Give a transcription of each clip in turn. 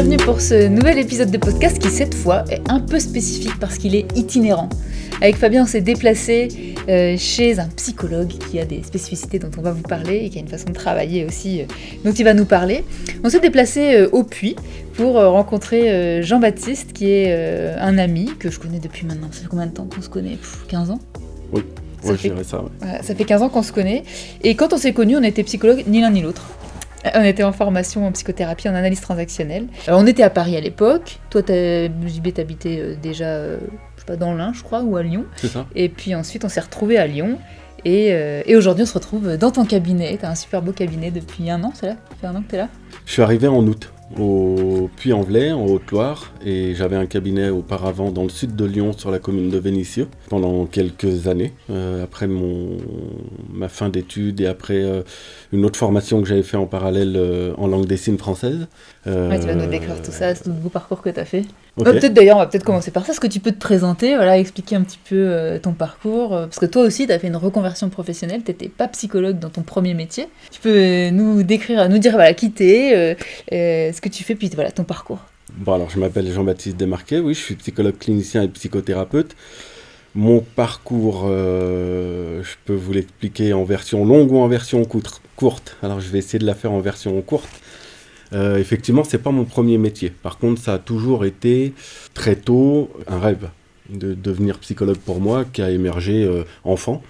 bienvenue pour ce nouvel épisode de podcast qui cette fois est un peu spécifique parce qu'il est itinérant. Avec Fabien, on s'est déplacé euh, chez un psychologue qui a des spécificités dont on va vous parler et qui a une façon de travailler aussi euh, dont il va nous parler. On s'est déplacé euh, au Puy pour rencontrer Jean-Baptiste qui est un ami que je connais depuis maintenant. Ça fait combien de temps qu'on se connaît? 15 ans? Oui. Ça, Ouais, fait... je ça. ouais. ça fait 15 ans qu'on se connaît. Et quand on s'est connus, on était psychologue ni l'un ni l'autre. On était en formation en psychothérapie, en analyse transactionnelle. Alors, on était à Paris à l'époque. Toi, t'as- JB, t'habitais euh, déjà, euh, je sais pas, dans l'Ain, je crois, ou à Lyon. C'est ça Et puis ensuite, on s'est retrouvés à Lyon. Et, euh, et aujourd'hui, on se retrouve dans ton cabinet. T'as un super beau cabinet depuis un an, c'est là? Ça fait un an que t'es là? Je suis arrivé en août au Puy-en-Velay, en Haute-Loire, et j'avais un cabinet auparavant dans le sud de Lyon, sur la commune de Vénissieux, pendant quelques années, euh, après mon, ma fin d'études et après euh, une autre formation que j'avais fait en parallèle euh, en langue des signes française. Euh, Ouais, tu vas nous décrire tout ça, ce tout beau parcours que t'as fait. ok. Ouais, peut-être d'ailleurs, on va peut-être commencer par ça. Est-ce que tu peux te présenter, voilà, expliquer un petit peu euh, ton parcours euh, Parce que toi aussi, tu as fait une reconversion professionnelle, tu n'étais pas psychologue dans ton premier métier. Tu peux euh, nous décrire, nous dire voilà, qui t'es, euh, euh, ce que tu fais, puis voilà, ton parcours. Bon, alors je m'appelle Jean-Baptiste Desmarquet, oui, je suis psychologue clinicien et psychothérapeute. Mon parcours, euh, je peux vous l'expliquer en version longue ou en version courte. Alors je vais essayer de la faire en version courte. Euh, effectivement, c'est pas mon premier métier. Par contre, ça a toujours été très tôt un rêve de devenir psychologue pour moi qui a émergé euh, enfant.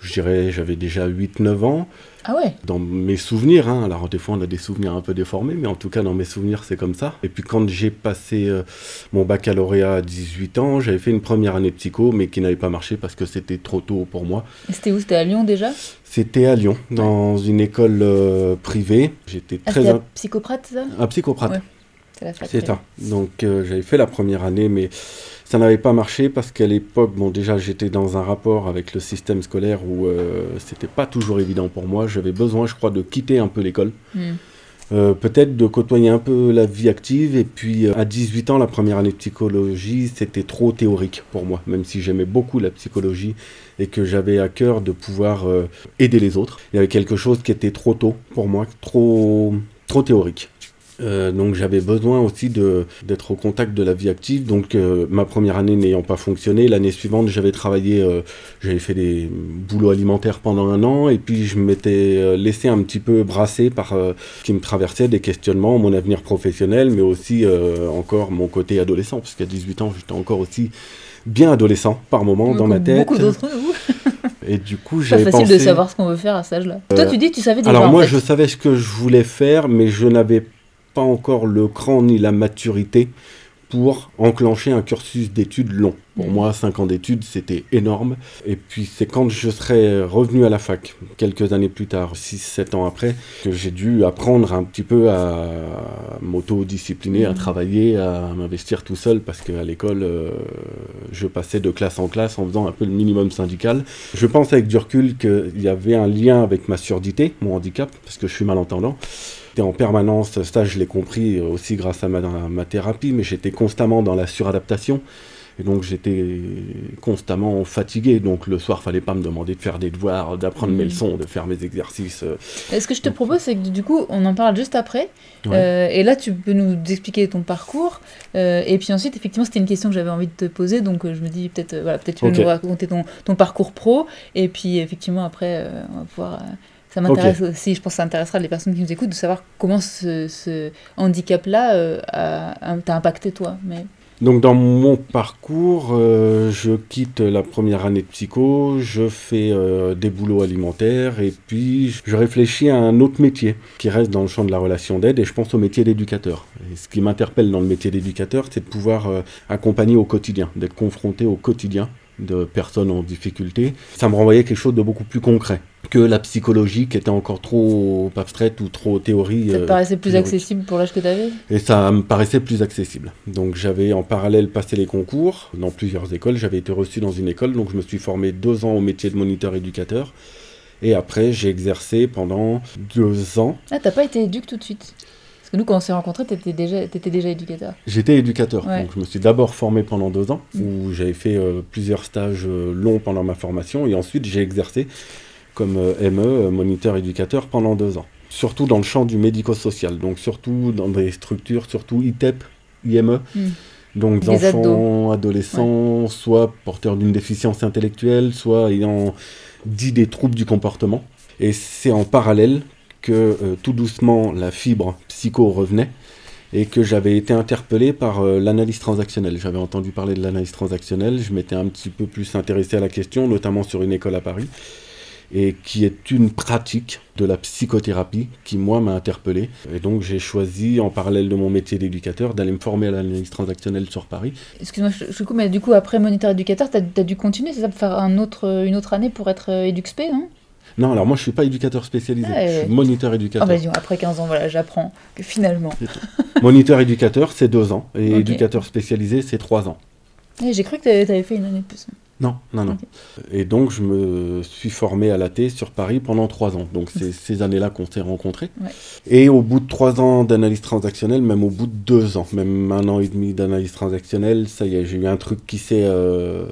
Je dirais, j'avais déjà 8-9 ans Ah ouais dans mes souvenirs, hein, alors des fois on a des souvenirs un peu déformés, mais en tout cas dans mes souvenirs c'est comme ça. Et puis quand j'ai passé euh, mon baccalauréat à 18 ans, j'avais fait une première année psycho, mais qui n'avait pas marché parce que c'était trop tôt pour moi. Et C'était où? C'était à Lyon déjà? C'était à Lyon, dans une école euh, privée. J'étais Ah, très... in- Psychoprate, ça? Un psychoprate. Ouais. C'est la fac. C'est ça. Donc euh, j'avais fait la première année, mais ça n'avait pas marché parce qu'à l'époque, bon déjà j'étais dans un rapport avec le système scolaire où euh, c'était pas toujours évident pour moi. J'avais besoin, je crois, de quitter un peu l'école. Hmm. Euh, peut-être de côtoyer un peu la vie active. Et puis, euh, à 18 ans, la première année de psychologie, c'était trop théorique pour moi, même si j'aimais beaucoup la psychologie et que j'avais à cœur de pouvoir euh, aider les autres. Il y avait quelque chose qui était trop tôt pour moi, trop, trop théorique. Euh, donc j'avais besoin aussi d'être au contact de la vie active. Donc euh, ma première année n'ayant pas fonctionné, l'année suivante j'avais travaillé, euh, j'avais fait des boulots alimentaires pendant un an et puis je m'étais laissé un petit peu brasser par ce qui me traversait des questionnements, mon avenir professionnel, mais aussi encore mon côté adolescent, parce qu'à 18 ans j'étais encore aussi bien adolescent par moment dans ma tête. Beaucoup d'autres. Et du coup Pas j'avais facile pensé... de savoir ce qu'on veut faire à cet âge-là. Toi, tu dis que tu savais déjà. Alors en moi, fait. je savais ce que je voulais faire, mais je n'avais pas encore le cran ni la maturité pour enclencher un cursus d'études long. Pour Mhm. moi, 5 ans d'études, c'était énorme. Et puis c'est quand je serais revenu à la fac, quelques années plus tard, 6-7 ans après, que j'ai dû apprendre un petit peu à m'auto-discipliner, à Mhm. travailler, à m'investir tout seul, parce qu'à l'école, euh, je passais de classe en classe en faisant un peu le minimum syndical. Je pense avec du recul qu'il y avait un lien avec ma surdité, mon handicap, parce que je suis malentendant. J'étais en permanence, ça je l'ai compris aussi grâce à ma, ma thérapie, mais j'étais constamment dans la suradaptation. Et donc j'étais constamment fatigué. Donc le soir, fallait pas me demander de faire des devoirs, d'apprendre mes Mhm. leçons, de faire mes exercices. euh. Et Ce que je te propose, c'est que du coup, on en parle juste après. Ouais. Euh, et là, tu peux nous expliquer ton parcours. Euh, et puis ensuite, effectivement, c'était une question que j'avais envie de te poser. Donc, euh, je me dis, peut-être euh, voilà, peut-être tu peux Ok. nous raconter ton, ton parcours pro. Et puis, effectivement, après, euh, on va pouvoir. Ça m'intéresse aussi, je pense que ça intéressera les personnes qui nous écoutent de savoir comment ce, ce handicap-là euh, t'a impacté toi. Mais... Donc dans mon parcours, euh, je quitte la première année de psycho, je fais euh, des boulots alimentaires et puis je réfléchis à un autre métier qui reste dans le champ de la relation d'aide et je pense au métier d'éducateur. Et ce qui m'interpelle dans le métier d'éducateur, c'est de pouvoir euh, accompagner au quotidien, d'être confronté au quotidien de personnes en difficulté. Ça me renvoyait quelque chose de beaucoup plus concret que la psychologie qui était encore trop abstraite ou trop théorie. Ça te euh, paraissait plus théorique. accessible pour l'âge que tu avais Et ça me paraissait plus accessible. Donc j'avais en parallèle passé les concours dans plusieurs écoles. J'avais été reçu dans une école, donc je me suis formé deux ans au métier de moniteur éducateur. Et après, j'ai exercé pendant deux ans. Ah, t'as pas été éduque tout de suite? Parce que nous, quand on s'est rencontrés, t'étais déjà, étais déjà éducateur. J'étais éducateur, Ouais. donc je me suis d'abord formé pendant deux ans, Mm. où j'avais fait euh, plusieurs stages euh, longs pendant ma formation, et ensuite j'ai exercé comme euh, ME, euh, moniteur éducateur, pendant deux ans. surtout dans le champ du médico-social, donc surtout dans des structures, surtout ITEP, IME. Hmm. Donc des enfants, adolescents, soit porteurs d'une déficience intellectuelle, soit ayant dit des troubles du comportement. Et c'est en parallèle que euh, tout doucement la fibre psycho revenait et que j'avais été interpellé par euh, l'analyse transactionnelle. J'avais entendu parler de l'analyse transactionnelle, je m'étais un petit peu plus intéressé à la question, notamment sur une école à Paris, et qui est une pratique de la psychothérapie qui, moi, m'a interpellé. Et donc j'ai choisi, en parallèle de mon métier d'éducateur, d'aller me former à l'analyse transactionnelle sur Paris. Excuse-moi, je, coupe, mais du coup, après moniteur éducateur, t'as as dû continuer, c'est ça, pour faire un autre, une autre année pour être euh, EduxP, non? Non, alors moi je suis pas éducateur spécialisé, Ouais. je suis moniteur Ah éducateur. bah dis après 15 ans, voilà, j'apprends que finalement... moniteur éducateur, c'est deux ans, et éducateur spécialisé, c'est trois ans. Eh, J'ai cru que t'avais t'avais fait une année de plus. Non, non, non. Et donc, je me suis formé à l'AT sur Paris pendant trois ans. Donc, c'est ces années-là qu'on s'est rencontrés. Ouais. Et au bout de trois ans d'analyse transactionnelle, même au bout de deux ans, même un an et demi d'analyse transactionnelle, ça y est, j'ai eu un truc qui s'est euh,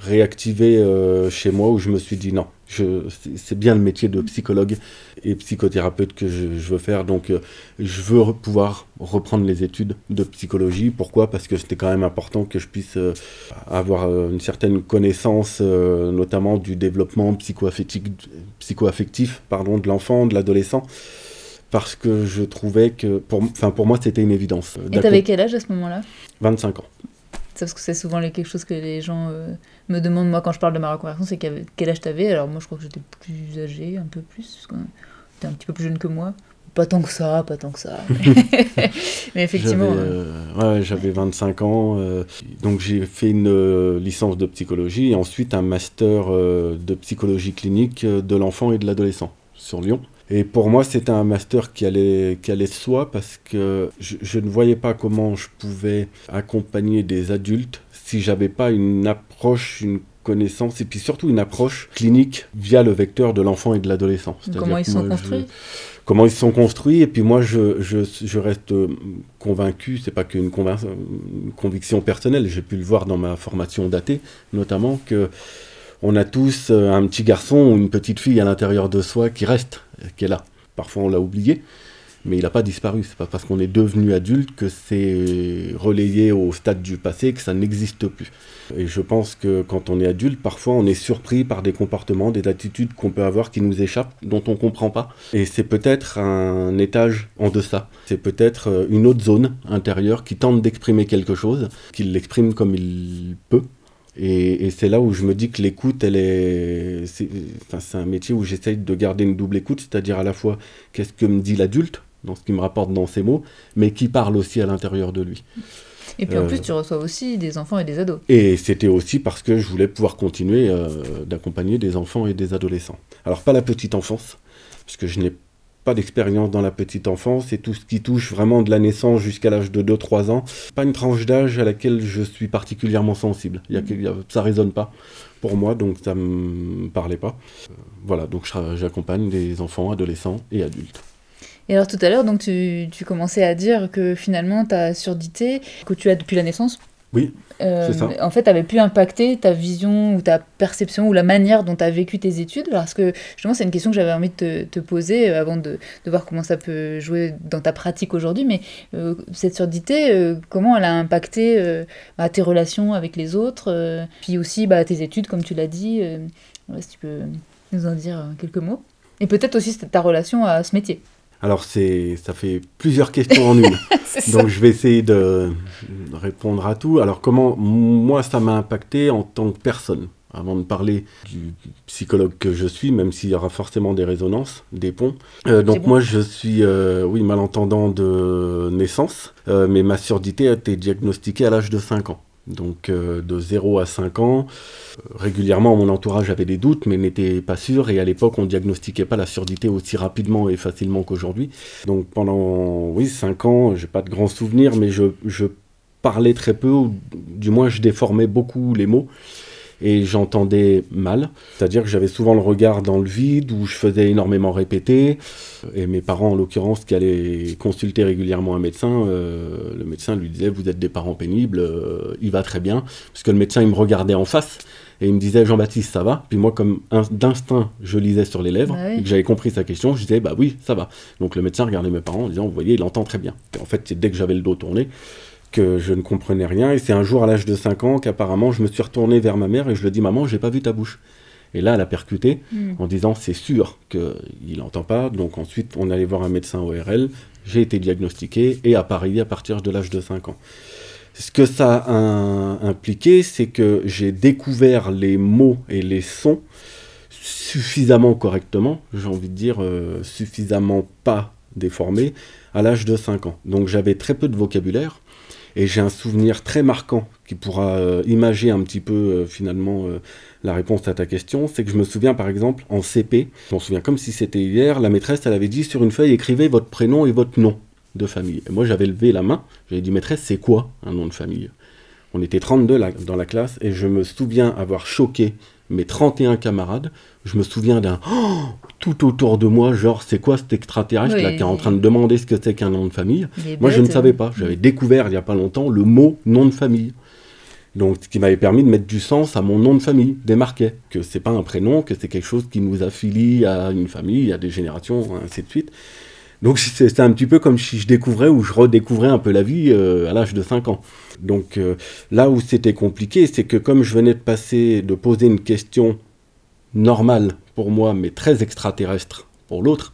réactivé euh, chez moi où je me suis dit non, c'est bien le métier de psychologue et psychothérapeute que je, je veux faire. Donc, euh, je veux re- pouvoir reprendre les études de psychologie. Pourquoi? Parce que c'était quand même important que je puisse euh, avoir euh, une certaine connaissance, notamment du développement psycho-affectif, psycho-affectif, pardon, de l'enfant, de l'adolescent, parce que je trouvais que, pour, enfin, pour moi, c'était une évidence. Et t'avais quel âge à ce moment-là? 25 ans. Parce que c'est souvent les- quelque chose que les gens euh, me demandent, moi, quand je parle de ma reconversion, c'est quel âge t'avais? Alors moi, je crois que j'étais plus âgée, un peu plus, parce que t'es un petit peu plus jeune que moi. Pas tant que ça, pas tant que ça. mais, effectivement... J'avais, euh, ouais, j'avais 25 ans, euh, donc j'ai fait une licence de psychologie et ensuite un master de psychologie clinique de l'enfant et de l'adolescent sur Lyon. Et pour moi, c'était un master qui allait, qui allait de soi parce que je, je ne voyais pas comment je pouvais accompagner des adultes si j'avais pas une approche, une connaissance et puis surtout une approche clinique via le vecteur de l'enfant et de l'adolescent. Comment ils sont je- construits? Comment ils sont construits. Et puis moi, je, je, je reste convaincu, c'est pas qu'une convain- conviction personnelle, j'ai pu le voir dans ma formation datée, notamment, que on a tous euh, un petit garçon ou une petite fille à l'intérieur de soi qui reste, qui est là. Parfois, on l'a oublié. Mais il n'a pas disparu. C'est pas parce qu'on est devenu adulte que c'est relayé au stade du passé, que ça n'existe plus. Et je pense que quand on est adulte, parfois on est surpris par des comportements, des attitudes qu'on peut avoir qui nous échappent, dont on comprend pas. Et c'est peut-être un étage en deçà. C'est peut-être euh, une autre zone intérieure qui tente d'exprimer quelque chose, qu'il l'exprime comme il peut. Et, et c'est là où je me dis que l'écoute, elle est, c'est, enfin, c'est un métier où j'essaye de garder une double écoute, c'est-à-dire à la fois qu'est-ce que me dit l'adulte dans ce qu'il me rapporte dans ses mots, mais qui parle aussi à l'intérieur de lui. Et puis en euh, plus, tu reçois aussi des enfants et des ados. Et c'était aussi parce que je voulais pouvoir continuer euh, d'accompagner des enfants et des adolescents. Alors pas la petite enfance, puisque je n'ai pas d'expérience dans la petite enfance et tout ce qui touche vraiment de la naissance jusqu'à l'âge de 2-3 ans. Pas une tranche d'âge à laquelle je suis particulièrement sensible. Il y a, ça résonne pas pour moi, donc ça me parlait pas. Euh, voilà, donc j'accompagne des enfants, adolescents et adultes. Et alors tout à l'heure, donc tu, tu commençais à dire que finalement ta surdité, que tu as depuis la naissance, Oui, euh, en fait avait pu impacter ta vision ou ta perception ou la manière dont tu as vécu tes études. Parce que justement, c'est une question que j'avais envie de te, poser euh, avant de, voir comment ça peut jouer dans ta pratique aujourd'hui. Mais euh, cette surdité, comment elle a impacté bah, tes relations avec les autres, puis aussi bah, tes études, comme tu l'as dit. si tu peux nous en dire quelques mots. Et peut-être aussi ta relation à ce métier. Alors c'est, ça fait plusieurs questions en une. Donc je vais essayer de répondre à tout. Alors comment moi ça m'a impacté en tant que personne avant de parler du psychologue que je suis, même s'il y aura forcément des résonances, des ponts. Euh, donc bon. moi je suis, euh, oui, malentendant de naissance, euh, mais ma surdité a été diagnostiquée à l'âge de 5 ans. Donc euh, de 0 à 5 ans, euh, régulièrement mon entourage avait des doutes mais n'était pas sûr et à l'époque on diagnostiquait pas la surdité aussi rapidement et facilement qu'aujourd'hui. Donc pendant oui 5 ans, j'ai pas de grands souvenirs mais je, je parlais très peu ou du moins je déformais beaucoup les mots et j'entendais mal, c'est-à-dire que j'avais souvent le regard dans le vide où je faisais énormément répéter et mes parents en l'occurrence qui allaient consulter régulièrement un médecin, euh, le médecin lui disait vous êtes des parents pénibles, euh, il va très bien parce que le médecin il me regardait en face Et il me disait Jean-Baptiste, ça va? Puis moi, comme d'instinct, je lisais sur les lèvres Bah oui. et que j'avais compris sa question, je disais bah oui, ça va. Donc le médecin regardait mes parents en disant vous voyez, il entend très bien. Et en fait, c'est dès que j'avais le dos tourné que je ne comprenais rien. Et c'est un jour à l'âge de 5 ans qu'apparemment je me suis retourné vers ma mère et je lui ai dit maman, j'ai pas vu ta bouche. Et là, elle a percuté Hmm. en disant c'est sûr qu'il n'entend pas. Donc ensuite, on allait voir un médecin ORL. J'ai été diagnostiqué et appareillé à partir de l'âge de 5 ans. Ce que ça a impliqué, c'est que j'ai découvert les mots et les sons suffisamment correctement, j'ai envie de dire euh, suffisamment pas déformés, à l'âge de 5 ans. Donc j'avais très peu de vocabulaire et j'ai un souvenir très marquant qui pourra euh, imager un petit peu euh, finalement euh, la réponse à ta question. C'est que je me souviens par exemple en CP, je m'en souviens comme si c'était hier, la maîtresse elle avait dit sur une feuille écrivez votre prénom et votre nom de famille. Et moi j'avais levé la main, j'avais dit maîtresse c'est quoi un nom de famille? On était 32 là, dans la classe et je me souviens avoir choqué mes 31 camarades. Je me souviens d'un Oh tout autour de moi, genre c'est quoi cet extraterrestre là qui est en train de demander ce que c'est qu'un nom de famille moi, je ne bête, savais pas. J'avais découvert il n'y a pas longtemps le mot nom de famille. Donc, ce qui m'avait permis de mettre du sens à mon nom de famille, démarqué. Que c'est pas un prénom, que c'est quelque chose qui nous affilie à une famille, à des générations, ainsi de suite. Donc, c'est c'est un petit peu comme si je découvrais ou je redécouvrais un peu la vie euh, à l'âge de 5 ans. Donc, euh, là où c'était compliqué, c'est que comme je venais de passer, de poser une question normale pour moi, mais très extraterrestre pour l'autre,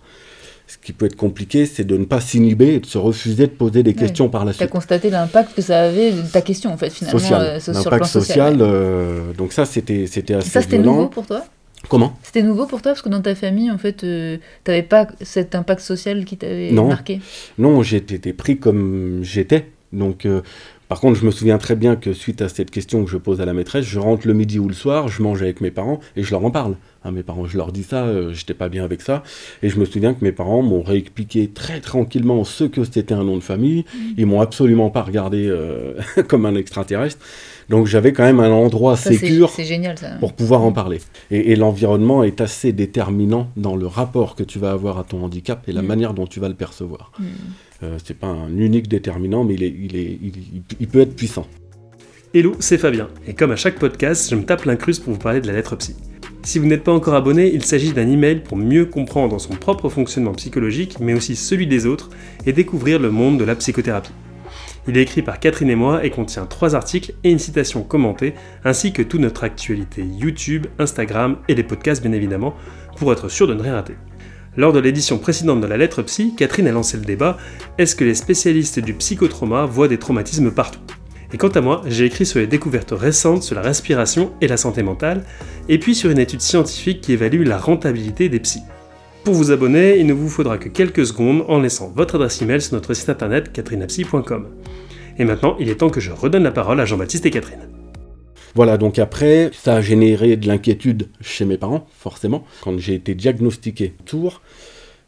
ce qui peut être compliqué, c'est de ne pas s'inhiber et de se refuser de poser des questions par la Tu as suite. constaté l'impact que ça avait de ta question, en fait, finalement, Social. euh, sur le L'impact plan social. social, euh, donc ça, c'était c'était assez Ça, c'était nouveau pour toi? Comment C'était nouveau pour toi parce que dans ta famille, en fait, tu t'avais pas cet impact social qui t'avait Non. marqué? Non, j'étais pris comme j'étais. Donc, euh, par contre, je me souviens très bien que suite à cette question que je pose à la maîtresse, je rentre le midi ou le soir, je mange avec mes parents et je leur en parle. À mes parents, je leur dis ça, euh, j'étais pas bien avec ça. Et je me souviens que mes parents m'ont réexpliqué très tranquillement ce que c'était un nom de famille. Ils m'ont absolument pas regardé euh, comme un extraterrestre. Donc, j'avais quand même un endroit Ça, c'est sécure c'est génial, ça. pour pouvoir en parler. Et, et l'environnement est assez déterminant dans le rapport que tu vas avoir à ton handicap et la Mm. manière dont tu vas le percevoir. Mm. Euh, c'est pas un unique déterminant, mais il, est, il, est, il, il- il peut être puissant. Hello, c'est Fabien, et comme à chaque podcast, je me tape l'incruste pour vous parler de la lettre psy. Si vous n'êtes pas encore abonné, il s'agit d'un email pour mieux comprendre son propre fonctionnement psychologique, mais aussi celui des autres, et découvrir le monde de la psychothérapie. Il est écrit par Catherine et moi et contient trois articles et une citation commentée, ainsi que toute notre actualité YouTube, Instagram et les podcasts bien évidemment, pour être sûr de ne rien rater. Lors de l'édition précédente de la lettre psy, Catherine a lancé le débat Est-ce que les spécialistes du psychotrauma voient des traumatismes partout? Et quant à moi, j'ai écrit sur les découvertes récentes sur la respiration et la santé mentale, et puis sur une étude scientifique qui évalue la rentabilité des psys. Pour vous abonner, il ne vous faudra que quelques secondes en laissant votre adresse email sur notre site internet catrinapsy.com. Et maintenant, il est temps que je redonne la parole à Jean-Baptiste et Catherine. Voilà, donc après, ça a généré de l'inquiétude chez mes parents, forcément. Quand j'ai été diagnostiqué tour,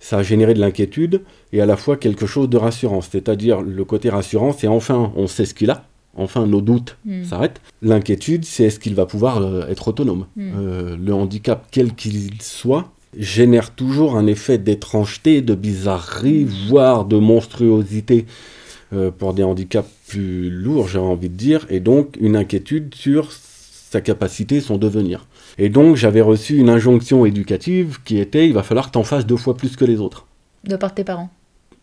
ça a généré de l'inquiétude et à la fois quelque chose de rassurant. C'est-à-dire, le côté rassurant, c'est enfin, on sait ce qu'il a, enfin, nos doutes Mm. s'arrêtent. L'inquiétude, c'est est-ce qu'il va pouvoir euh, être autonome. Mm. Euh, le handicap, quel qu'il soit, génère toujours un effet d'étrangeté, de bizarrerie, voire de monstruosité euh, pour des handicaps plus lourds, j'ai envie de dire, et donc une inquiétude sur sa capacité, son devenir. Et donc j'avais reçu une injonction éducative qui était il va falloir que tu en fasses deux fois plus que les autres, De part de tes parents.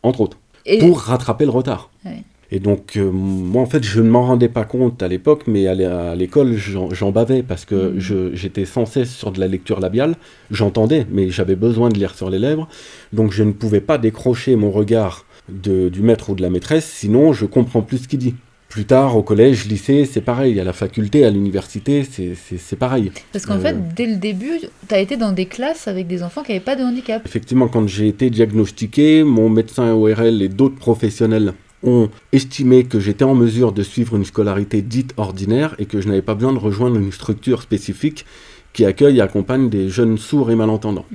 entre autres, Et pour rattraper le retard. Ouais. Et donc, euh, moi, en fait, je ne m'en rendais pas compte à l'époque, mais à l'é- à l'école, j'en bavais parce que je- j'étais sans cesse sur de la lecture labiale. J'entendais, mais j'avais besoin de lire sur les lèvres. Donc, je ne pouvais pas décrocher mon regard de- du maître ou de la maîtresse, sinon je comprends plus ce qu'il dit. Plus tard, au collège, lycée, c'est pareil. À la faculté, à l'université, c'est pareil. Parce qu'en Euh. fait, dès le début, tu as été dans des classes avec des enfants qui n'avaient pas de handicap. Effectivement, quand j'ai été diagnostiqué, mon médecin ORL et d'autres professionnels ont estimé que j'étais en mesure de suivre une scolarité dite ordinaire et que je n'avais pas besoin de rejoindre une structure spécifique qui accueille et accompagne des jeunes sourds et malentendants.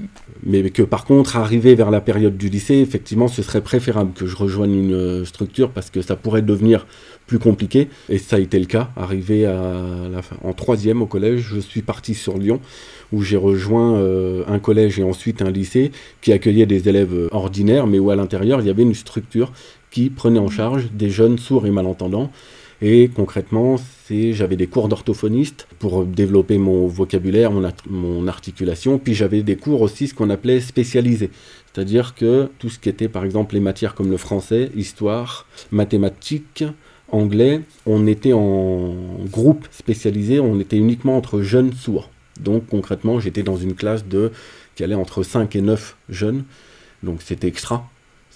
Mais que par contre, arrivé vers la période du lycée, effectivement, ce serait préférable que je rejoigne une euh, structure parce que ça pourrait devenir plus compliqué. Et ça a été le cas. Arrivé en troisième au collège, je suis parti sur Lyon où j'ai rejoint euh, un collège et ensuite un lycée qui accueillait des élèves euh, ordinaires, mais où à l'intérieur il y avait une structure qui prenait en charge des jeunes sourds et malentendants. Et concrètement, j'avais des cours d'orthophoniste pour développer mon vocabulaire, mon, mon articulation. Puis j'avais des cours aussi, ce qu'on appelait spécialisés. C'est-à-dire que tout ce qui était, par exemple, les matières comme le français, histoire, mathématiques, anglais, on était en groupe spécialisé, on était uniquement entre jeunes sourds. Donc concrètement, j'étais dans une classe de qui allait entre 5 et 9 jeunes. Donc c'était extra.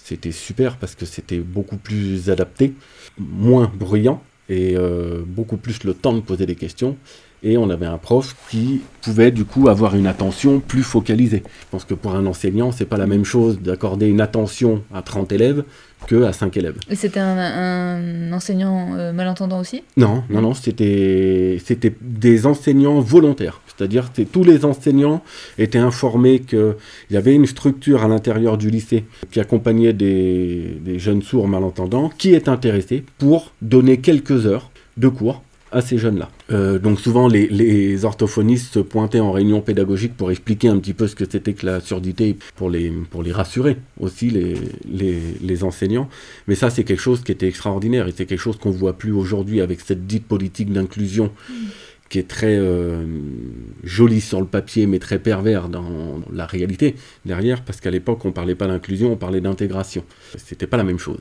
C'était super parce que c'était beaucoup plus adapté, moins bruyant et euh, beaucoup plus le temps de poser des questions. Et on avait un prof qui pouvait du coup avoir une attention plus focalisée. Je pense que pour un enseignant, c'est pas la même chose d'accorder une attention à 30 élèves que à 5 élèves. Et c'était un, enseignant euh, malentendant aussi? Non, non, non, c'était des enseignants volontaires. C'est-à-dire que tous les enseignants étaient informés qu'il y avait une structure à l'intérieur du lycée qui accompagnait des, des jeunes sourds malentendants qui est intéressé pour donner quelques heures de cours à ces jeunes-là. Euh, donc souvent les, orthophonistes se pointaient en réunion pédagogique pour expliquer un petit peu ce que c'était que la surdité, pour les, pour les rassurer aussi les, les, enseignants. Mais ça c'est quelque chose qui était extraordinaire et c'est quelque chose qu'on voit plus aujourd'hui avec cette dite politique d'inclusion. Qui est très euh, jolie sur le papier, mais très pervers dans la réalité derrière, parce qu'à l'époque, on ne parlait pas d'inclusion, on parlait d'intégration. C'était pas la même chose.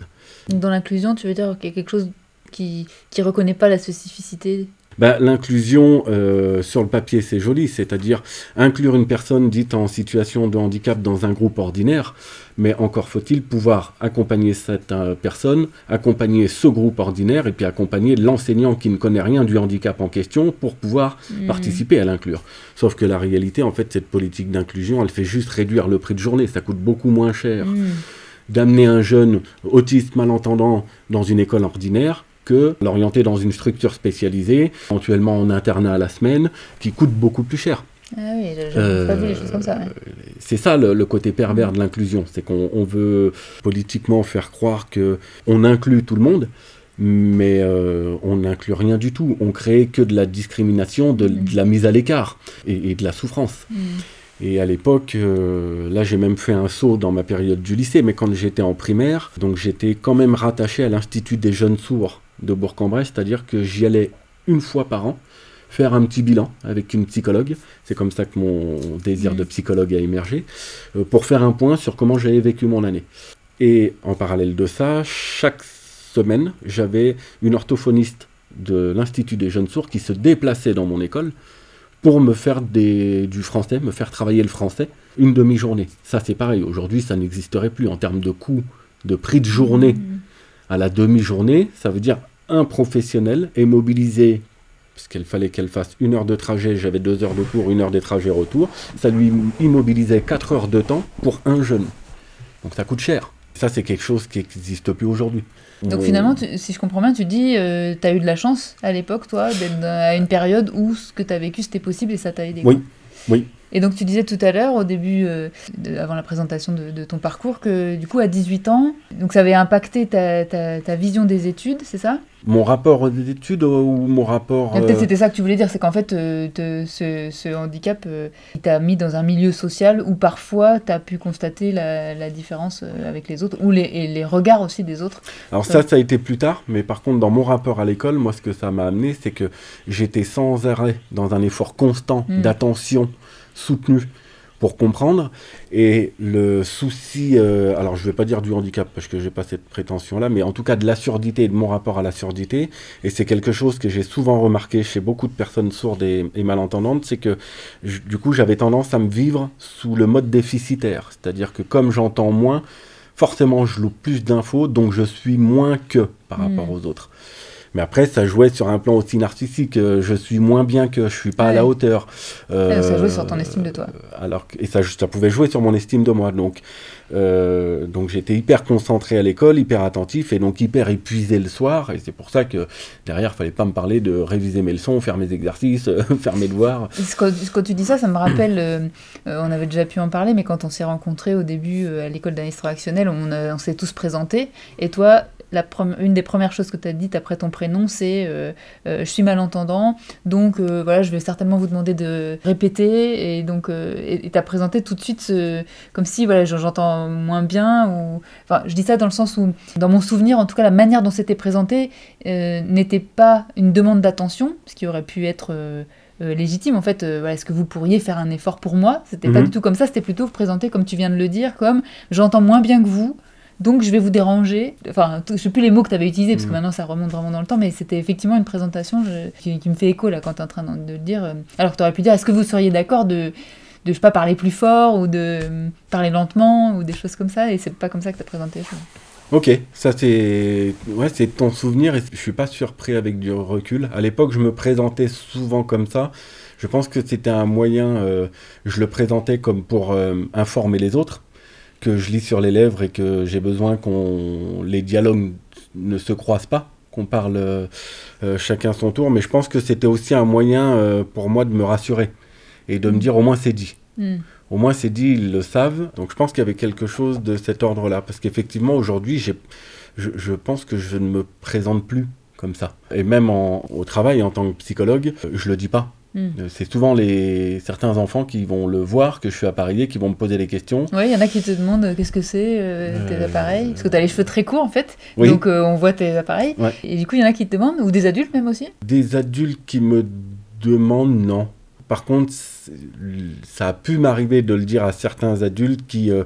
Dans l'inclusion, tu veux dire qu'il y a quelque chose qui ne reconnaît pas la spécificité bah, L'inclusion euh, sur le papier, c'est joli, c'est-à-dire inclure une personne dite en situation de handicap dans un groupe ordinaire, mais encore faut-il pouvoir accompagner cette euh, personne, accompagner ce groupe ordinaire, et puis accompagner l'enseignant qui ne connaît rien du handicap en question pour pouvoir mmh. participer à l'inclure. Sauf que la réalité, en fait, cette politique d'inclusion, elle fait juste réduire le prix de journée, ça coûte beaucoup moins cher. Mmh. d'amener un jeune autiste malentendant dans une école ordinaire que l'orienter dans une structure spécialisée, éventuellement en internat à la semaine, qui coûte beaucoup plus cher. Ah oui, j'ai pas vu les choses comme ça. C'est ça le, côté pervers de l'inclusion, c'est qu'on veut politiquement faire croire que on inclut tout le monde, mais euh, on n'inclut rien du tout. On crée que de la discrimination, de, mm. la mise à l'écart et, de la souffrance. Mm. Et à l'époque, euh, là j'ai même fait un saut dans ma période du lycée, mais quand j'étais en primaire, donc j'étais quand même rattaché à l'Institut des jeunes sourds de Bourg-en-Bresse, c'est-à-dire que j'y allais une fois par an faire un petit bilan avec une psychologue. C'est comme ça que mon désir de psychologue a émergé, euh, pour faire un point sur comment j'avais vécu mon année. Et en parallèle de ça, chaque semaine, j'avais une orthophoniste de l'Institut des jeunes sourds qui se déplaçait dans mon école pour me faire du français, me faire travailler le français une demi-journée. Ça c'est pareil, aujourd'hui ça n'existerait plus en termes de coût, de prix de journée. Mmh. À la demi-journée, ça veut dire un professionnel est mobilisé, parce qu'il fallait qu'elle fasse une heure de trajet, j'avais deux heures de cours, une heure de trajet retour, ça lui immobilisait quatre heures de temps pour un jeune. Donc ça coûte cher. Ça, c'est quelque chose qui n'existe plus aujourd'hui. Donc finalement, si je comprends bien, tu dis, euh, tu as eu de la chance à l'époque, toi, d'être à une période où ce que tu as vécu, c'était possible et ça t'a aidé. Oui, oui. Et donc tu disais tout à l'heure, au début, euh, avant la présentation de, ton parcours, que du coup à 18 ans, donc ça avait impacté ta, ta, vision des études, c'est ça? Mon rapport aux études ou mon rapport... Peut-être euh, c'était ça que tu voulais dire, c'est qu'en fait euh, ce, ce, handicap t'a mis dans un milieu social où parfois tu as pu constater la, la, différence avec les autres, ou les, et les regards aussi des autres. Alors ça, ça a été plus tard, mais par contre dans mon rapport à l'école, moi ce que ça m'a amené, c'est que j'étais sans arrêt dans un effort constant hmm. d'attention soutenu pour comprendre. Et le souci, euh, alors je ne vais pas dire du handicap parce que j'ai pas cette prétention-là, mais en tout cas de la surdité, de mon rapport à la surdité, et c'est quelque chose que j'ai souvent remarqué chez beaucoup de personnes sourdes et, malentendantes, c'est que du coup j'avais tendance à me vivre sous le mode déficitaire, c'est-à-dire que comme j'entends moins, forcément je loupe plus d'infos, donc je suis moins que par hmm. rapport aux autres. Mais après, ça jouait sur un plan aussi narcissique. Euh, je suis moins bien que je suis pas à la hauteur. Euh, ça jouait sur ton estime de toi. Alors, et ça, ça pouvait jouer sur mon estime de moi. Donc, euh, donc j'étais hyper concentré à l'école, hyper attentif et donc hyper épuisé le soir. Et c'est pour ça que derrière, il fallait pas me parler de réviser mes leçons, faire mes exercices, faire mes devoirs. Quand, tu dis ça, ça me rappelle, on avait déjà pu en parler, mais quand on s'est rencontrés au début à l'école d'un on, on s'est tous présentés. Et toi, une des premières choses que tu as dites après ton prénom, c'est je suis malentendant, donc voilà, je vais certainement vous demander de répéter, et donc et t'as présenté tout de suite comme si voilà, j'entends moins bien, ou enfin, je dis ça dans le sens où, dans mon souvenir, en tout cas, la manière dont c'était présenté n'était pas une demande d'attention, ce qui aurait pu être euh, légitime. En fait, euh, est-ce que vous pourriez faire un effort pour moi? C'était pas Mhm. du tout comme ça, c'était plutôt vous présenter, comme tu viens de le dire, comme j'entends moins bien que vous, donc je vais vous déranger. Enfin, je sais plus les mots que tu avais utilisés, parce que Mhm. maintenant ça remonte vraiment dans le temps, mais c'était effectivement une présentation je- qui, qui me fait écho là quand tu es en train de, le dire. euh, Alors que tu aurais pu dire, est-ce que vous seriez d'accord de, de, je pas, parler plus fort ou de parler lentement ou des choses comme ça, et c'est pas comme ça que tu as présenté. Ok, ça c'est ouais, ton souvenir et je suis pas surpris avec du recul. À l'époque, je me présentais souvent comme ça. Je pense que c'était un moyen, euh, je le présentais comme pour euh, informer les autres, que je lis sur les lèvres et que j'ai besoin qu'on les dialogues ne se croisent pas, qu'on parle euh, chacun son tour. Mais je pense que c'était aussi un moyen euh, pour moi de me rassurer et de me dire au moins c'est dit. Hmm. Au moins, c'est dit, ils le savent. Donc, je pense qu'il y avait quelque chose de cet ordre-là. Parce qu'effectivement, aujourd'hui, je, je pense que je ne me présente plus comme ça. Et même en- au travail, en tant que psychologue, euh, je le dis pas. Hmm. Euh, C'est souvent les, certains enfants qui vont le voir, que je suis appareillé, qui vont me poser des questions. Oui, il y en a qui te demandent euh, qu'est-ce que c'est euh, tes Euh, appareils, parce que tu as les cheveux très courts en fait, Oui. donc euh, on voit tes appareils. Ouais. Et du coup, il y en a qui te demandent, ou des adultes même aussi? Des adultes qui me demandent, non. Par contre, ça a pu m'arriver de le dire à certains adultes qui euh,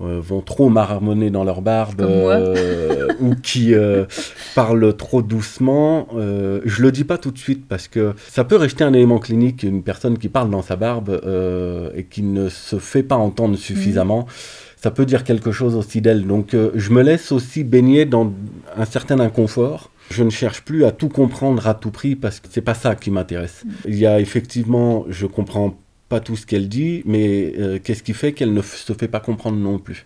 euh, vont trop marmonner dans leur barbe euh, ou qui euh, parlent trop doucement. Je le dis pas tout de suite parce que ça peut rester un élément clinique, une personne qui parle dans sa barbe et qui ne se fait pas entendre suffisamment. Ça peut dire quelque chose aussi d'elle. Donc euh, je me laisse aussi baigner dans un certain inconfort. Je ne cherche plus à tout comprendre à tout prix parce que c'est pas ça qui m'intéresse. Il y a effectivement, je comprends pas tout ce qu'elle dit, mais euh, qu'est-ce qui fait qu'elle ne se fait pas comprendre non plus?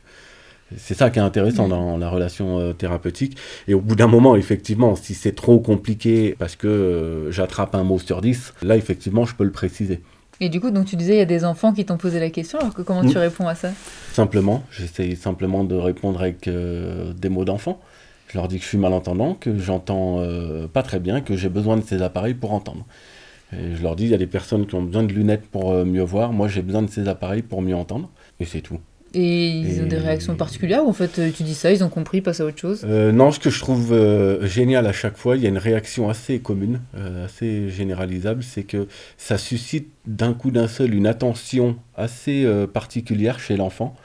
C'est ça qui est intéressant Mm. dans la relation euh, thérapeutique. Et au bout d'un moment, effectivement, si c'est trop compliqué parce que euh, j'attrape un mot sur 10, là, effectivement, je peux le préciser. Et du coup, donc tu disais, il y a des enfants qui t'ont posé la question, alors que comment Mm. tu réponds à ça? Simplement, j'essaye simplement de répondre avec euh, des mots d'enfant. Je leur dis que je suis malentendant, que j'entends euh, pas très bien, que j'ai besoin de ces appareils pour entendre. Et je leur dis, il y a des personnes qui ont besoin de lunettes pour euh, mieux voir, moi j'ai besoin de ces appareils pour mieux entendre, et c'est tout. Et ils ont des réactions particulières ou en fait tu dis ça, ils ont compris, passe à autre chose? Euh, non, ce que je trouve euh, génial à chaque fois, il y a une réaction assez commune, euh, assez généralisable, c'est que ça suscite d'un coup d'un seul une attention assez particulière chez l'enfant,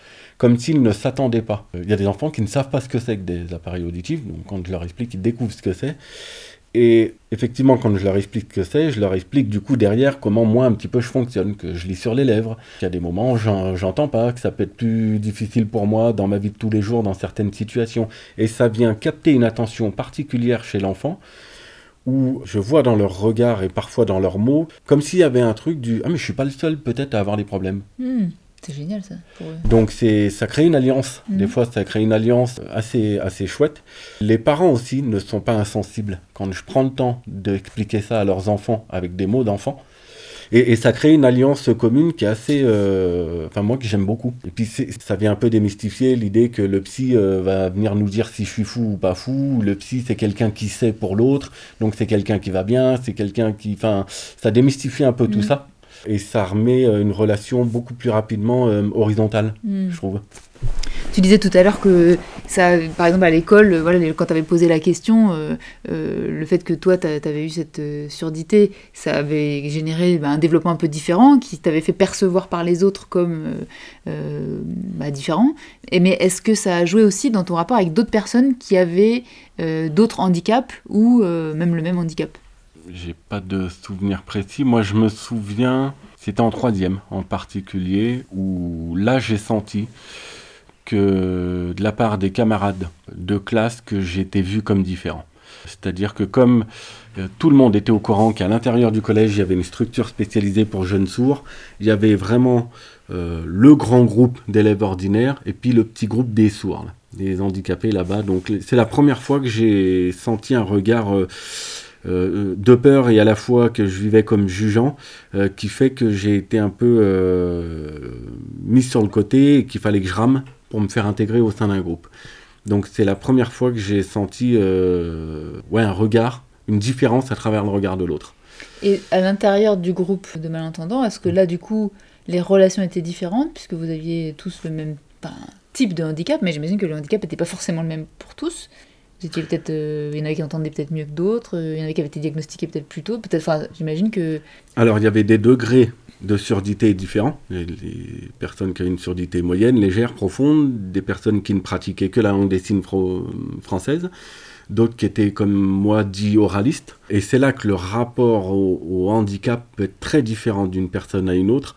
comme s'il ne s'attendait pas. Il y a des enfants qui ne savent pas ce que c'est que des appareils auditifs, donc quand je leur explique, ils découvrent ce que c'est. Et effectivement, quand je leur explique ce que c'est, je leur explique du coup derrière comment moi un petit peu je fonctionne, que je lis sur les lèvres, qu'il y a des moments où j'en- j'entends pas, que ça peut être plus difficile pour moi dans ma vie de tous les jours, dans certaines situations. Et ça vient capter une attention particulière chez l'enfant, où je vois dans leur regard et parfois dans leurs mots, comme s'il y avait un truc du Ah, mais je suis pas le seul peut-être à avoir des problèmes. Hmm, C'est génial ça. Pour eux. Donc c'est ça crée une alliance. Mhm. Des fois ça crée une alliance assez assez chouette. Les parents aussi ne sont pas insensibles. Quand je prends le temps d'expliquer ça à leurs enfants avec des mots d'enfants, et, et ça crée une alliance commune qui est assez, euh, enfin moi que j'aime beaucoup. Et puis c'est- ça vient un peu démystifier l'idée que le psy euh, va venir nous dire si je suis fou ou pas fou. Le psy c'est quelqu'un qui sait pour l'autre, donc c'est quelqu'un qui va bien, c'est quelqu'un qui, enfin ça démystifie un peu tout Mhm. ça. Et ça remet euh, une relation beaucoup plus rapidement euh, horizontale, Hmm. je trouve. Tu disais tout à l'heure que ça, par exemple à l'école, euh, voilà, quand tu avais posé la question, euh, euh, le fait que toi tu avais eu cette surdité, ça avait généré bah, un développement un peu différent qui t'avait fait percevoir par les autres comme euh, bah, différent. Et, mais est-ce que ça a joué aussi dans ton rapport avec d'autres personnes qui avaient d'autres handicaps ou même le même handicap? J'ai pas de souvenir précis. Moi, je me souviens, c'était en troisième en particulier, où là, j'ai senti que de la part des camarades de classe, que j'étais vu comme différent. C'est-à-dire que comme euh, tout le monde était au courant qu'à l'intérieur du collège, il y avait une structure spécialisée pour jeunes sourds, il y avait vraiment euh, le grand groupe d'élèves ordinaires et puis le petit groupe des sourds, des handicapés là-bas. Donc c'est la première fois que j'ai senti un regard euh, de peur et à la fois que je vivais comme jugeant, euh, qui fait que j'ai été un peu euh, mis sur le côté et qu'il fallait que je rame pour me faire intégrer au sein d'un groupe. Donc c'est la première fois que j'ai senti euh, ouais, un regard une différence à travers le regard de l'autre. Et à l'intérieur du groupe de malentendants, est-ce que là, du coup, les relations étaient différentes, puisque vous aviez tous le même type de handicap, mais j'imagine que le handicap n'était pas forcément le même pour tous. Étiez peut-être, euh, il y en avait qui entendaient peut-être mieux que d'autres, euh, il y en avait qui avaient été diagnostiqués peut-être plus tôt. Peut-être, enfin, j'imagine que. Alors, il y avait des degrés de surdité différents. Les, personnes qui avaient une surdité moyenne, légère, profonde, des personnes qui ne pratiquaient que la langue des signes française, d'autres qui étaient comme moi dits oralistes. Et c'est là que le rapport au, handicap peut être très différent d'une personne à une autre.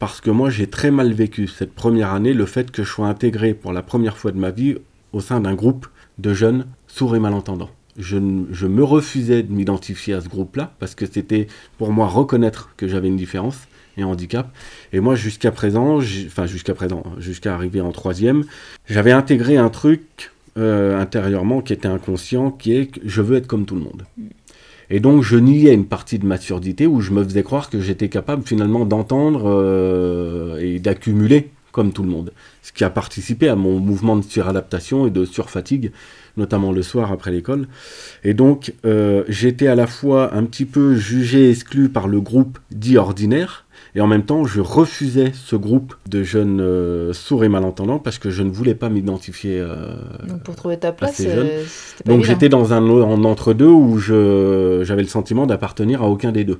Parce que moi, j'ai très mal vécu cette première année le fait que je sois intégré pour la première fois de ma vie au sein d'un groupe de jeunes sourds et malentendants. Je, me refusais de m'identifier à ce groupe-là parce que c'était pour moi reconnaître que j'avais une différence et handicap. Et moi, jusqu'à présent, enfin jusqu'à présent, jusqu'à arriver en troisième, j'avais intégré un truc euh, intérieurement qui était inconscient, qui est je veux être comme tout le monde. Et donc je niais une partie de ma surdité où je me faisais croire que j'étais capable finalement d'entendre euh, et d'accumuler comme tout le monde. Ce qui a participé à mon mouvement de suradaptation et de surfatigue, notamment le soir après l'école. Et donc euh, j'étais à la fois un petit peu jugé, exclu par le groupe dit ordinaire, et en même temps, je refusais ce groupe de jeunes euh, sourds et malentendants parce que je ne voulais pas m'identifier. Euh, Donc pour trouver ta place, euh, Donc j'étais dans un entre-deux où j'avais le sentiment d'appartenir à aucun des deux.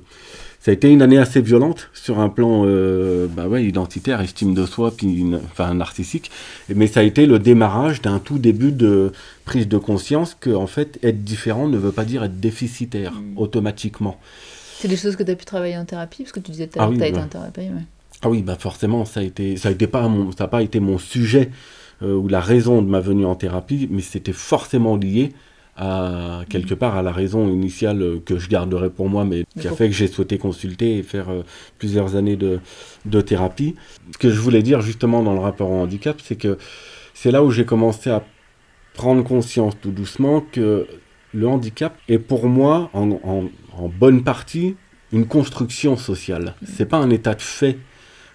Ça a été une année assez violente sur un plan bah ouais, identitaire, estime de soi, puis enfin narcissique. Mais ça a été le démarrage d'un tout début de prise de conscience que en fait être différent ne veut pas dire être déficitaire mm. automatiquement. C'est des choses que tu as pu travailler en thérapie Parce que tu disais que ah tu as été bah. en thérapie. Ah oui, bah forcément, ça a été, ça a été pas mon, ça pas été mon sujet euh, ou la raison de ma venue en thérapie, mais c'était forcément lié à quelque part à la raison initiale que je garderai pour moi, mais, qui a fait que j'ai souhaité consulter et faire euh, plusieurs années de, de, thérapie. Ce que je voulais dire justement dans le rapport au handicap, c'est que c'est là où j'ai commencé à prendre conscience tout doucement que le handicap est pour moi, en, bonne partie, une construction sociale. C'est pas un état de fait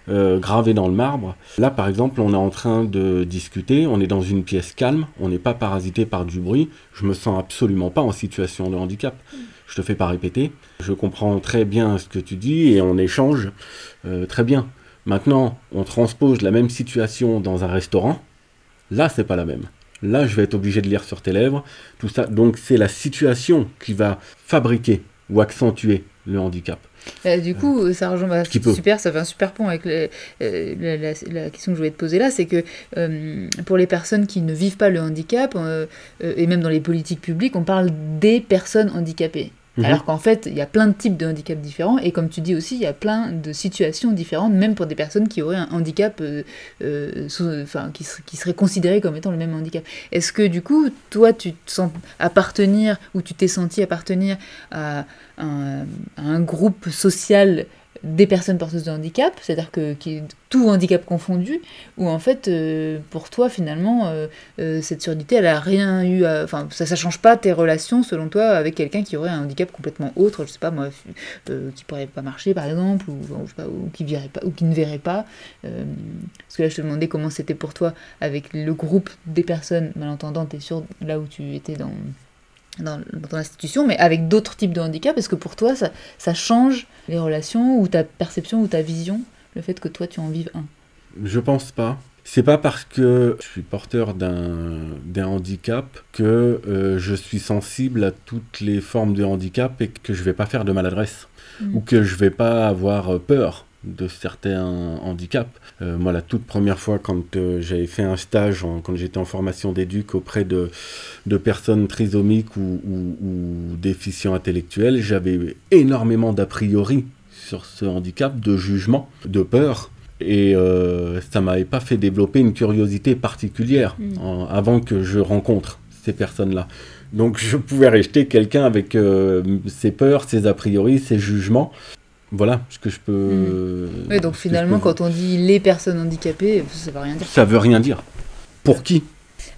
euh, gravé dans le marbre. Là, par exemple, on est en train de discuter, on est dans une pièce calme, on n'est pas parasité par du bruit. Je me sens absolument pas en situation de handicap. Je te fais pas répéter. Je comprends très bien ce que tu dis et on échange euh, très bien. Maintenant, on transpose la même situation dans un restaurant. Là, c'est pas la même. Là, je vais être obligé de lire sur tes lèvres, tout ça. Donc, c'est la situation qui va fabriquer ou accentuer le handicap. Bah, du coup, ça rejoint bah, super, ça fait un super pont avec euh, la, question que je voulais te poser là, c'est que euh, pour les personnes qui ne vivent pas le handicap, euh, et même dans les politiques publiques, on parle des personnes handicapées. Mhm. Alors qu'en fait, il y a plein de types de handicaps différents, et comme tu dis aussi, il y a plein de situations différentes, même pour des personnes qui auraient un handicap, euh, euh, enfin, qui, qui seraient considérées comme étant le même handicap. Est-ce que du coup, toi, tu te sens appartenir, ou tu t'es senti appartenir à un groupe social des personnes porteuses de handicap, c'est-à-dire que tout handicap confondu, ou en fait, euh, pour toi, finalement, euh, euh, cette surdité, elle a rien eu Enfin, ça ne change pas tes relations, selon toi, avec quelqu'un qui aurait un handicap complètement autre, je sais pas moi, qui pourrait pas marcher, par exemple, ou, qui, pas, ou qui ne verrait pas. parce que là, je te demandais comment c'était pour toi avec le groupe des personnes malentendantes, et sûr, là où tu étais dans dans, ton institution, mais avec d'autres types de handicap Est-ce que pour toi, ça, ça change les relations ou ta perception ou ta vision, le fait que toi, tu en vives un? Je pense pas. C'est pas parce que je suis porteur d'un handicap que euh, je suis sensible à toutes les formes de handicap et que je vais pas faire de maladresse mm. ou que je vais pas avoir peur de certains handicaps. Euh, moi, la toute première fois, quand euh, j'avais fait un stage, quand j'étais en formation d'éduc auprès de, de, personnes trisomiques ou, ou, déficients intellectuels, j'avais énormément d'a priori sur ce handicap, de jugement, de peur. Et euh, ça m'avait pas fait développer une curiosité particulière mm. avant que je rencontre ces personnes-là. Donc je pouvais rester quelqu'un avec ses peurs, ses a priori, ses jugements, voilà ce que je peux. Hmm. Oui, donc finalement, quand on dit les personnes handicapées, ça veut rien dire. Ça veut rien dire. Pour qui?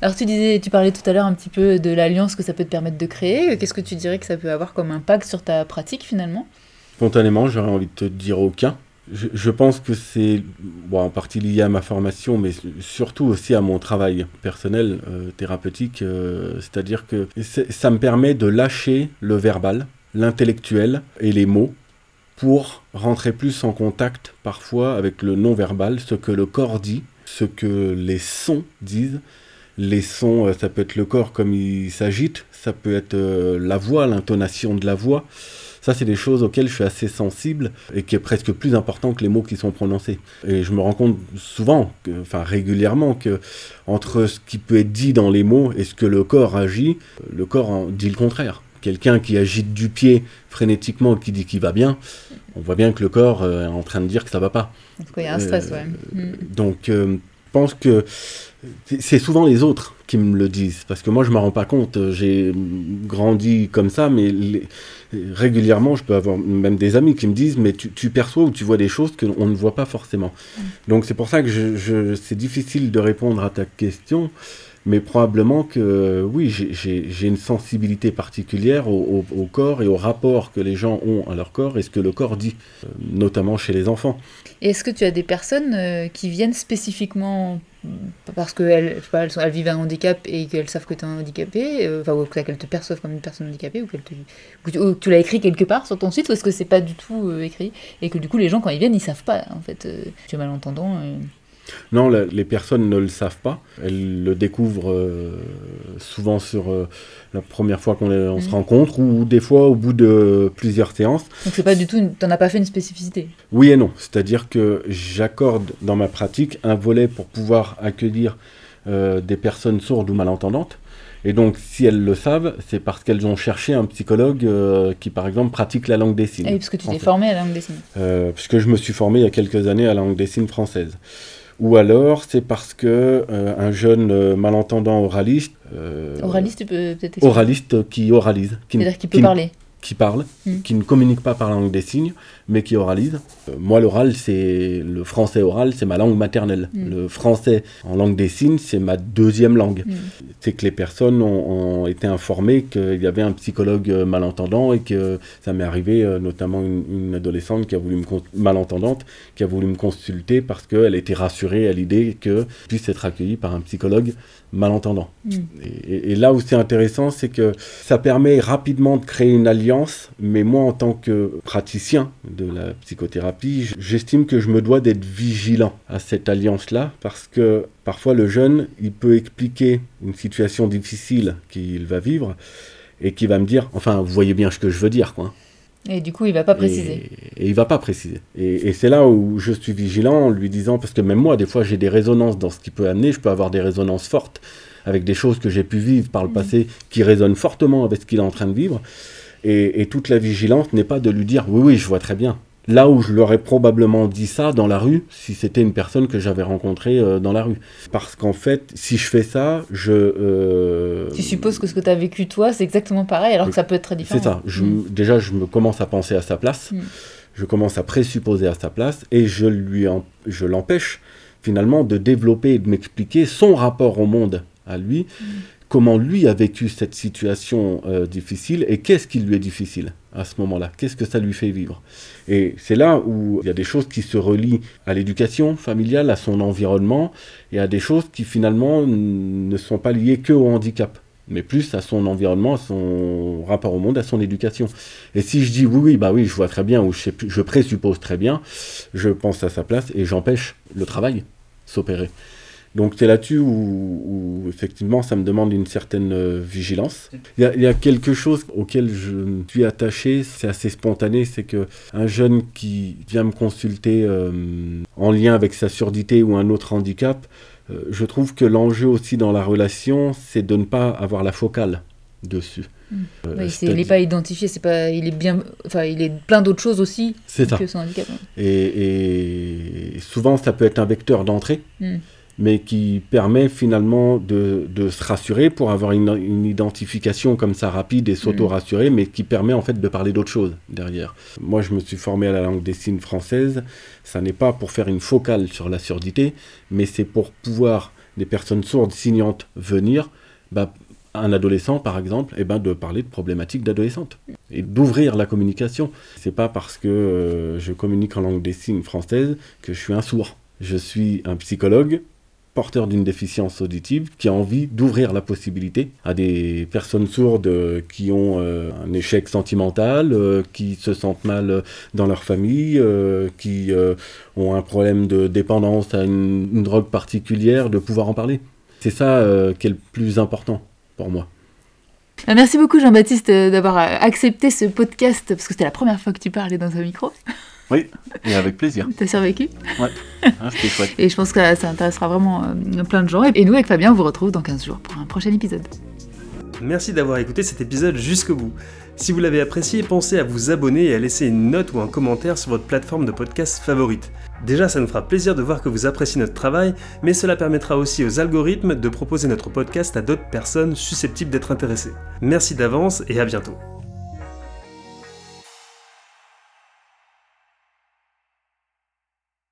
Alors tu disais, tu parlais tout à l'heure un petit peu de l'alliance que ça peut te permettre de créer. Qu'est-ce que tu dirais que ça peut avoir comme impact sur ta pratique finalement? Spontanément, j'aurais envie de te dire aucun. je, pense que c'est bon, en partie lié à ma formation, mais surtout aussi à mon travail personnel, euh, thérapeutique. Euh, c'est-à-dire que ça me permet de lâcher le verbal, l'intellectuel et les mots pour rentrer plus en contact parfois avec le non-verbal, ce que le corps dit, ce que les sons disent. Les sons, euh, ça peut être le corps comme il s'agite, ça peut être la voix, l'intonation de la voix. Ça, c'est des choses auxquelles je suis assez sensible et qui est presque plus important que les mots qui sont prononcés. Et je me rends compte souvent, enfin régulièrement, que entre ce qui peut être dit dans les mots et ce que le corps agit, le corps dit le contraire. Quelqu'un qui agite du pied frénétiquement, qui dit qu'il va bien, on voit bien que le corps euh, est en train de dire que ça va pas. En tout cas, il y a un stress, ouais. Euh, donc, euh, je pense que c'est souvent les autres qui me le disent, parce que moi je ne me rends pas compte, j'ai grandi comme ça, mais régulièrement je peux avoir même des amis qui me disent, mais tu, perçois ou tu vois des choses qu'on ne voit pas forcément. Mm. Donc c'est pour ça que je, c'est difficile de répondre à ta question, mais probablement que oui, j'ai une sensibilité particulière au, corps et au rapport que les gens ont à leur corps et ce que le corps dit, euh, notamment chez les enfants. Est-ce que tu as des personnes euh, qui viennent spécifiquement parce qu'elles elles, vivent un handicap et qu'elles savent que tu es un handicapé, euh, enfin, ou qu'elles te perçoivent comme une personne handicapée, ou, que tu l'as écrit quelque part sur ton site, ou est-ce que c'est pas du tout écrit, et que du coup les gens quand ils viennent ils savent pas, en fait, tu es malentendant. Non, les personnes ne le savent pas. Elles le découvrent euh, souvent sur euh, la première fois qu'on se mhm. rencontre ou des fois au bout de plusieurs séances. Donc c'est pas du tout, t'en as pas fait une spécificité. Oui et non, c'est-à-dire que j'accorde dans ma pratique un volet pour pouvoir accueillir euh, des personnes sourdes ou malentendantes. Et donc, si elles le savent, c'est parce qu'elles ont cherché un psychologue qui, par exemple, pratique la langue des signes. Et parce que tu t'es formé à la langue des signes. puisque je me suis formé il y a quelques années à la langue des signes française ou alors c'est parce que euh, un jeune euh, malentendant oraliste, euh, oraliste peut-être oraliste qui oralise, qui, c'est-à-dire qu'il peut parler, qui parle, hmm. qui ne communique pas par la langue des signes, mais qui oralise. Euh, moi, l'oral, c'est le français oral, c'est ma langue maternelle. Hmm. Le français en langue des signes, c'est ma deuxième langue. Hmm. C'est que les personnes ont, été informées qu'il y avait un psychologue euh, malentendant et que ça m'est arrivé, euh, notamment une, adolescente qui a voulu me malentendante, qui a voulu me consulter parce qu'elle était rassurée à l'idée que puisse être accueillie par un psychologue malentendant. Et, et là où c'est intéressant, c'est que ça permet rapidement de créer une alliance mais moi en tant que praticien de la psychothérapie, j'estime que je me dois d'être vigilant à cette alliance-là, parce que parfois le jeune, il peut expliquer une situation difficile qu'il va vivre, et qui va me dire, enfin, vous voyez bien ce que je veux dire, quoi. Et du coup, il va pas préciser. Et, il va pas préciser. Et, et c'est là où je suis vigilant en lui disant, parce que même moi, des fois, j'ai des résonances dans ce qui peut amener, je peux avoir des résonances fortes avec des choses que j'ai pu vivre par le mmh. passé qui résonnent fortement avec ce qu'il est en train de vivre. Et, toute la vigilance n'est pas de lui dire oui, oui, je vois très bien. Là où je leur ai probablement dit ça dans la rue, si c'était une personne que j'avais rencontrée euh, dans la rue. Parce qu'en fait, si je fais ça, je... Euh, tu supposes que ce que tu as vécu toi, c'est exactement pareil, alors que ça peut être très différent. C'est ça. Je, mm. Déjà, je me commence à penser à sa place, mm. je commence à présupposer à sa place, et je, lui je l'empêche finalement de développer et de m'expliquer son rapport au monde à lui, mm comment lui a vécu cette situation euh, difficile et qu'est-ce qui lui est difficile à ce moment-là, qu'est-ce que ça lui fait vivre? Et c'est là où il y a des choses qui se relient à l'éducation familiale, à son environnement, et à des choses qui finalement ne sont pas liées que au handicap mais plus à son environnement, à son rapport au monde, à son éducation. Et si je dis oui, oui, bah oui, je vois très bien, ou je, je présuppose très bien, je pense à sa place et j'empêche le travail s'opérer. Donc c'est là-dessus où, effectivement ça me demande une certaine euh, vigilance. Il y, a, quelque chose auquel je me suis attaché, c'est assez spontané, c'est que un jeune qui vient me consulter euh, en lien avec sa surdité ou un autre handicap, euh, je trouve que l'enjeu aussi dans la relation, c'est de ne pas avoir la focale dessus. Hmm. il n'est pas identifié, c'est pas, il est bien, enfin, il est plein d'autres choses aussi que son handicap. Et, souvent, ça peut être un vecteur d'entrée. Hmm mais qui permet finalement de, de se rassurer pour avoir une, une, identification comme ça rapide et s'auto-rassurer, mais qui permet en fait de parler d'autre chose derrière. Moi, je me suis formé à la langue des signes française. Ça n'est pas pour faire une focale sur la surdité, mais c'est pour pouvoir des personnes sourdes signantes venir, bah, un adolescent par exemple, et eh ben, de parler de problématiques d'adolescente. et d'ouvrir la communication. C'est pas parce que euh, je communique en langue des signes française que je suis un sourd. Je suis un psychologue porteur d'une déficience auditive qui a envie d'ouvrir la possibilité à des personnes sourdes qui ont euh, un échec sentimental, euh, qui se sentent mal dans leur famille, euh, qui ont un problème de dépendance à une, une, drogue particulière, de pouvoir en parler. C'est ça qui est le plus important pour moi. Merci beaucoup Jean-Baptiste d'avoir accepté ce podcast, parce que c'était la première fois que tu parlais dans un micro. Oui, et avec plaisir. T'as survécu Ouais, ah, c'était chouette. Et je pense que ça intéressera vraiment euh, plein de gens. Et nous, avec Fabien, on vous retrouve dans 15 jours pour un prochain épisode. Merci d'avoir écouté cet épisode jusqu'au bout. Si vous l'avez apprécié, pensez à vous abonner et à laisser une note ou un commentaire sur votre plateforme de podcast favorite. Déjà, ça nous fera plaisir de voir que vous appréciez notre travail, mais cela permettra aussi aux algorithmes de proposer notre podcast à d'autres personnes susceptibles d'être intéressées. Merci d'avance et à bientôt.